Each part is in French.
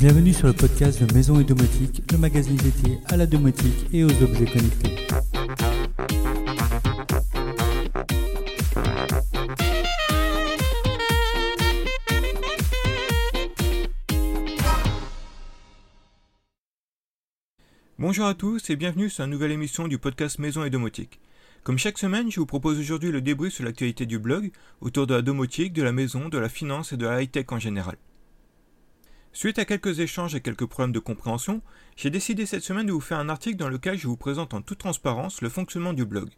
Bienvenue sur le podcast de Maison et Domotique, le magazine dédié à la domotique et aux objets connectés. Bonjour à tous et bienvenue sur une nouvelle émission du podcast Maison et Domotique. Comme chaque semaine, je vous propose aujourd'hui le débrief sur l'actualité du blog autour de la domotique, de la maison, de la finance et de la high-tech en général. Suite à quelques échanges et quelques problèmes de compréhension, j'ai décidé cette semaine de vous faire un article dans lequel je vous présente en toute transparence le fonctionnement du blog.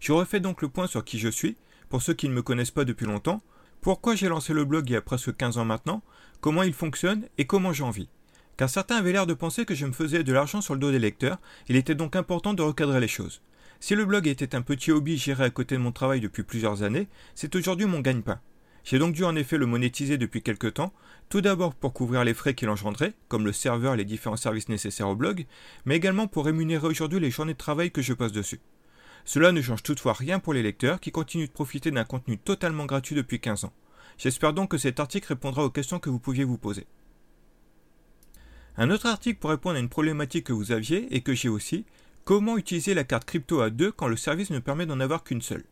Je refais donc le point sur qui je suis, pour ceux qui ne me connaissent pas depuis longtemps, pourquoi j'ai lancé le blog il y a presque 15 ans maintenant, comment il fonctionne et comment j'en vis car certains avaient l'air de penser que je me faisais de l'argent sur le dos des lecteurs, il était donc important de recadrer les choses. Si le blog était un petit hobby géré à côté de mon travail depuis plusieurs années, c'est aujourd'hui mon gagne-pain. J'ai donc dû en effet le monétiser depuis quelques temps, tout d'abord pour couvrir les frais qu'il engendrait, comme le serveur et les différents services nécessaires au blog, mais également pour rémunérer aujourd'hui les journées de travail que je passe dessus. Cela ne change toutefois rien pour les lecteurs qui continuent de profiter d'un contenu totalement gratuit depuis 15 ans. J'espère donc que cet article répondra aux questions que vous pouviez vous poser. Un autre article pour répondre à une problématique que vous aviez et que j'ai aussi, comment utiliser la carte crypto à deux quand le service ne permet d'en avoir qu'une seule?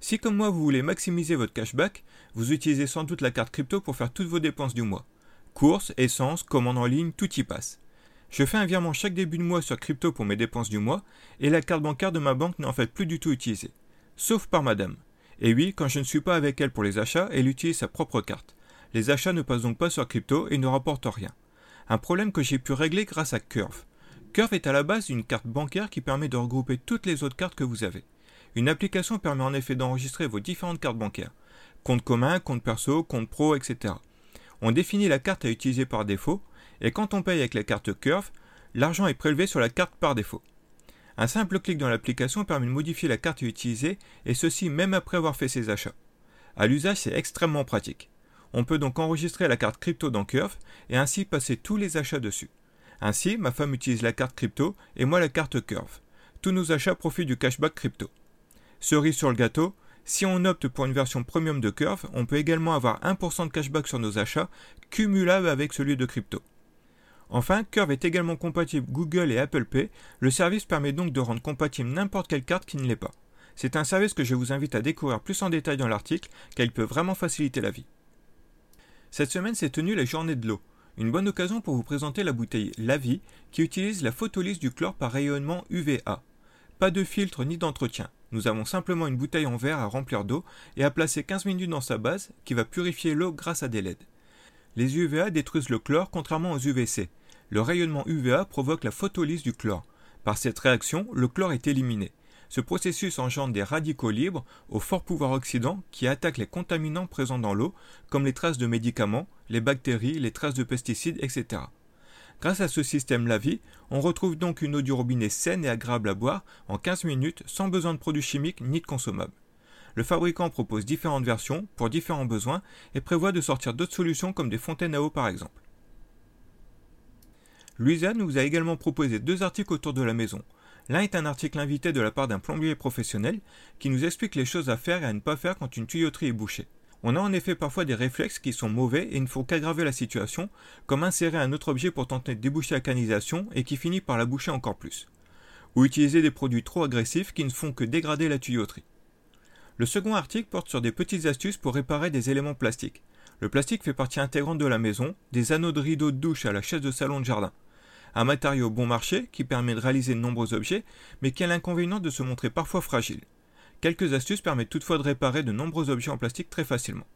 Si comme moi vous voulez maximiser votre cashback, vous utilisez sans doute la carte crypto pour faire toutes vos dépenses du mois. Courses, essence, commandes en ligne, tout y passe. Je fais un virement chaque début de mois sur crypto pour mes dépenses du mois et la carte bancaire de ma banque n'est en fait plus du tout utilisée. Sauf par madame. Et oui, quand je ne suis pas avec elle pour les achats, elle utilise sa propre carte. Les achats ne passent donc pas sur crypto et ne rapportent rien un problème que j'ai pu régler grâce à Curve. Curve est à la base une carte bancaire qui permet de regrouper toutes les autres cartes que vous avez. Une application permet en effet d'enregistrer vos différentes cartes bancaires. Compte commun, compte perso, compte pro, etc. On définit la carte à utiliser par défaut, et quand on paye avec la carte Curve, l'argent est prélevé sur la carte par défaut. Un simple clic dans l'application permet de modifier la carte à utiliser, et ceci même après avoir fait ses achats. À l'usage, c'est extrêmement pratique. On peut donc enregistrer la carte crypto dans Curve et ainsi passer tous les achats dessus. Ainsi, ma femme utilise la carte crypto et moi la carte Curve. Tous nos achats profitent du cashback crypto. Cerise sur le gâteau, si on opte pour une version premium de Curve, on peut également avoir 1% de cashback sur nos achats, cumulable avec celui de crypto. Enfin, Curve est également compatible Google et Apple Pay, le service permet donc de rendre compatible n'importe quelle carte qui ne l'est pas. C'est un service que je vous invite à découvrir plus en détail dans l'article, car il peut vraiment faciliter la vie. Cette semaine s'est tenue la journée de l'eau. Une bonne occasion pour vous présenter la bouteille Lavi qui utilise la photolyse du chlore par rayonnement UVA. Pas de filtre ni d'entretien. Nous avons simplement une bouteille en verre à remplir d'eau et à placer 15 minutes dans sa base qui va purifier l'eau grâce à des LED. Les UVA détruisent le chlore contrairement aux UVC. Le rayonnement UVA provoque la photolyse du chlore. Par cette réaction, le chlore est éliminé. Ce processus engendre des radicaux libres au fort pouvoir oxydant qui attaquent les contaminants présents dans l'eau, comme les traces de médicaments, les bactéries, les traces de pesticides, etc. Grâce à ce système LAVI, on retrouve donc une eau du robinet saine et agréable à boire en 15 minutes sans besoin de produits chimiques ni de consommables. Le fabricant propose différentes versions pour différents besoins et prévoit de sortir d'autres solutions comme des fontaines à eau par exemple. Louisa nous a également proposé deux articles autour de la maison. L'un est un article invité de la part d'un plombier professionnel qui nous explique les choses à faire et à ne pas faire quand une tuyauterie est bouchée. On a en effet parfois des réflexes qui sont mauvais et ne faut qu'aggraver la situation, comme insérer un autre objet pour tenter de déboucher la canalisation et qui finit par la boucher encore plus. Ou utiliser des produits trop agressifs qui ne font que dégrader la tuyauterie. Le second article porte sur des petites astuces pour réparer des éléments plastiques. Le plastique fait partie intégrante de la maison, des anneaux de rideaux de douche à la chaise de salon de jardin un matériau bon marché qui permet de réaliser de nombreux objets, mais qui a l'inconvénient de se montrer parfois fragile. Quelques astuces permettent toutefois de réparer de nombreux objets en plastique très facilement.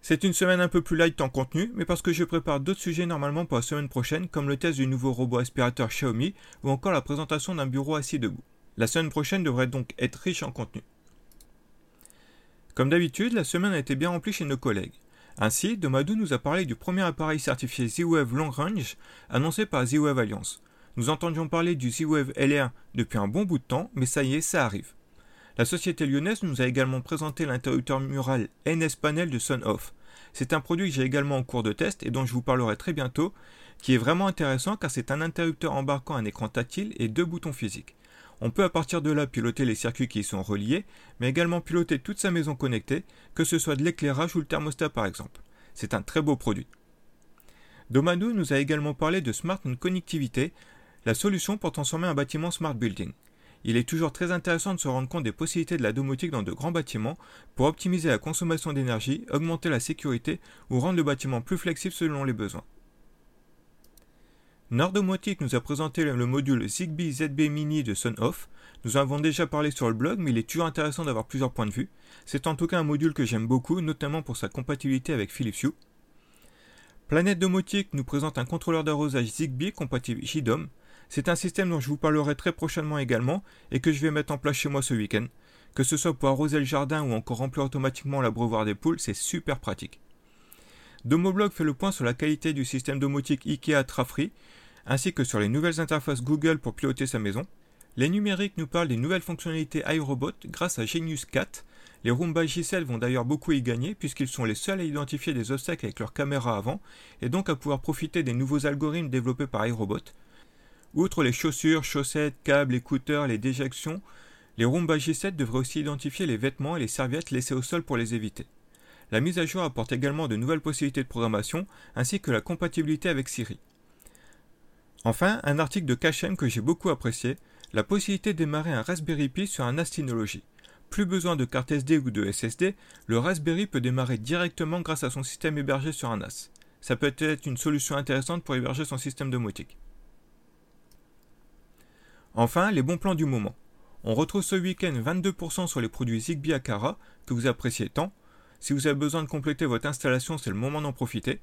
C'est une semaine un peu plus light en contenu, mais parce que je prépare d'autres sujets normalement pour la semaine prochaine, comme le test du nouveau robot aspirateur Xiaomi ou encore la présentation d'un bureau assis debout. La semaine prochaine devrait donc être riche en contenu. Comme d'habitude, la semaine a été bien remplie chez nos collègues. Ainsi, Domadou nous a parlé du premier appareil certifié Z-Wave Long Range annoncé par Z-Wave Alliance. Nous entendions parler du Z-Wave LR depuis un bon bout de temps, mais ça y est, ça arrive. La société lyonnaise nous a également présenté l'interrupteur mural NS Panel de Off. C'est un produit que j'ai également en cours de test et dont je vous parlerai très bientôt, qui est vraiment intéressant car c'est un interrupteur embarquant un écran tactile et deux boutons physiques. On peut à partir de là piloter les circuits qui y sont reliés, mais également piloter toute sa maison connectée, que ce soit de l'éclairage ou le thermostat par exemple. C'est un très beau produit. Domano nous a également parlé de Smart Connectivité, la solution pour transformer un bâtiment Smart Building. Il est toujours très intéressant de se rendre compte des possibilités de la domotique dans de grands bâtiments pour optimiser la consommation d'énergie, augmenter la sécurité ou rendre le bâtiment plus flexible selon les besoins. Nordomotique nous a présenté le module Zigbee ZB Mini de Sonoff. Nous en avons déjà parlé sur le blog, mais il est toujours intéressant d'avoir plusieurs points de vue. C'est en tout cas un module que j'aime beaucoup, notamment pour sa compatibilité avec Philips Hue. Planète Domotique nous présente un contrôleur d'arrosage Zigbee compatible JDOM. C'est un système dont je vous parlerai très prochainement également et que je vais mettre en place chez moi ce week-end. Que ce soit pour arroser le jardin ou encore remplir automatiquement l'abreuvoir des poules, c'est super pratique. Domoblog fait le point sur la qualité du système domotique IKEA Trafree, ainsi que sur les nouvelles interfaces Google pour piloter sa maison. Les numériques nous parlent des nouvelles fonctionnalités iRobot grâce à Genius 4. Les Roomba J7 vont d'ailleurs beaucoup y gagner puisqu'ils sont les seuls à identifier des obstacles avec leur caméra avant et donc à pouvoir profiter des nouveaux algorithmes développés par iRobot. Outre les chaussures, chaussettes, câbles, écouteurs, les déjections, les J7 devraient aussi identifier les vêtements et les serviettes laissés au sol pour les éviter. La mise à jour apporte également de nouvelles possibilités de programmation ainsi que la compatibilité avec Siri. Enfin, un article de Kachem que j'ai beaucoup apprécié, la possibilité de démarrer un Raspberry Pi sur un NAS Synology. Plus besoin de carte SD ou de SSD, le Raspberry peut démarrer directement grâce à son système hébergé sur un NAS. Ça peut être une solution intéressante pour héberger son système domotique. Enfin, les bons plans du moment. On retrouve ce week-end 22% sur les produits Zigbee Akara que vous appréciez tant. Si vous avez besoin de compléter votre installation, c'est le moment d'en profiter.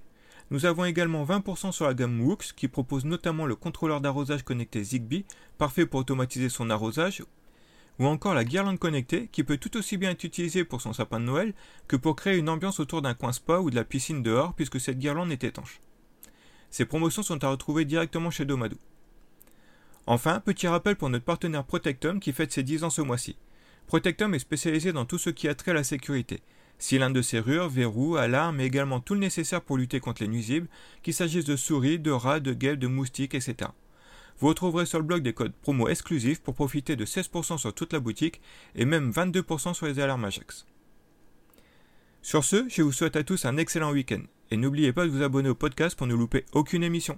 Nous avons également 20% sur la gamme Woox qui propose notamment le contrôleur d'arrosage connecté Zigbee, parfait pour automatiser son arrosage, ou encore la guirlande connectée qui peut tout aussi bien être utilisée pour son sapin de Noël que pour créer une ambiance autour d'un coin spa ou de la piscine dehors puisque cette guirlande est étanche. Ces promotions sont à retrouver directement chez Domado. Enfin, petit rappel pour notre partenaire Protectum qui fête ses 10 ans ce mois-ci. Protectum est spécialisé dans tout ce qui a trait à la sécurité, cylindres de serrure, verrous, alarmes, mais également tout le nécessaire pour lutter contre les nuisibles, qu'il s'agisse de souris, de rats, de guêpes, de moustiques, etc. Vous retrouverez sur le blog des codes promo exclusifs pour profiter de 16% sur toute la boutique et même 22% sur les alarmes Ajax. Sur ce, je vous souhaite à tous un excellent week-end et n'oubliez pas de vous abonner au podcast pour ne louper aucune émission.